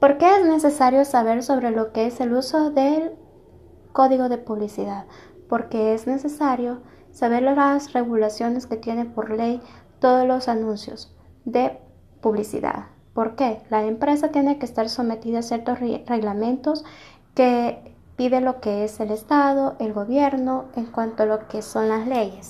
¿Por qué es necesario saber sobre lo que es el uso del código de publicidad? Porque es necesario saber las regulaciones que tiene por ley todos los anuncios de publicidad. ¿Por qué? La empresa tiene que estar sometida a ciertos reglamentos que pide lo que es el Estado, el gobierno, en cuanto a lo que son las leyes.